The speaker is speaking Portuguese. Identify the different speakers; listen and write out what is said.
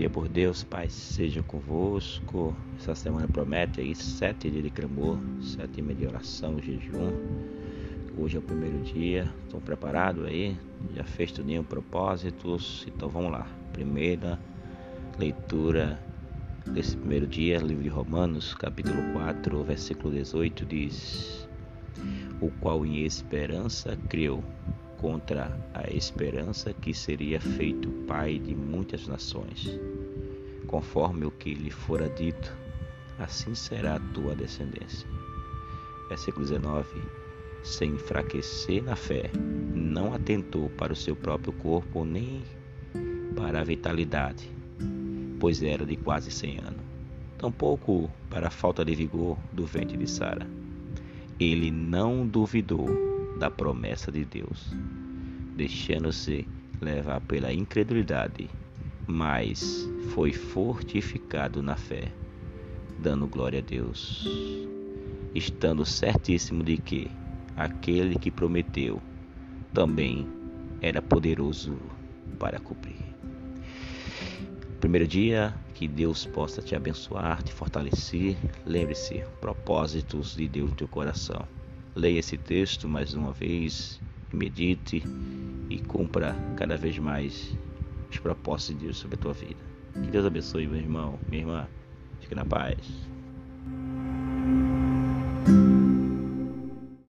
Speaker 1: dia por Deus, Pai, seja convosco. Essa semana promete aí sete dias de clamor, sete dias de oração, jejum. Hoje é o primeiro dia, estão preparados aí? Já fez tudinho propósitos? Então vamos lá. Primeira leitura desse primeiro dia, livro de Romanos, capítulo 4, versículo 18 diz: O qual em esperança creu contra a esperança que seria feito pai de muitas nações. Conforme o que lhe fora dito, assim será a tua descendência. Versículo 19. Sem enfraquecer na fé, não atentou para o seu próprio corpo nem para a vitalidade, pois era de quase cem anos. Tampouco para a falta de vigor do ventre de Sara. Ele não duvidou da promessa de Deus, deixando-se levar pela incredulidade, mas foi fortificado na fé, dando glória a Deus, estando certíssimo de que aquele que prometeu também era poderoso para cumprir. Primeiro dia, que Deus possa te abençoar, te fortalecer. Lembre-se, propósitos de Deus no teu coração. Leia esse texto mais uma vez, medite e cumpra cada vez mais os propósitos de Deus sobre a tua vida. Que Deus abençoe, meu irmão, minha irmã. Fique na paz.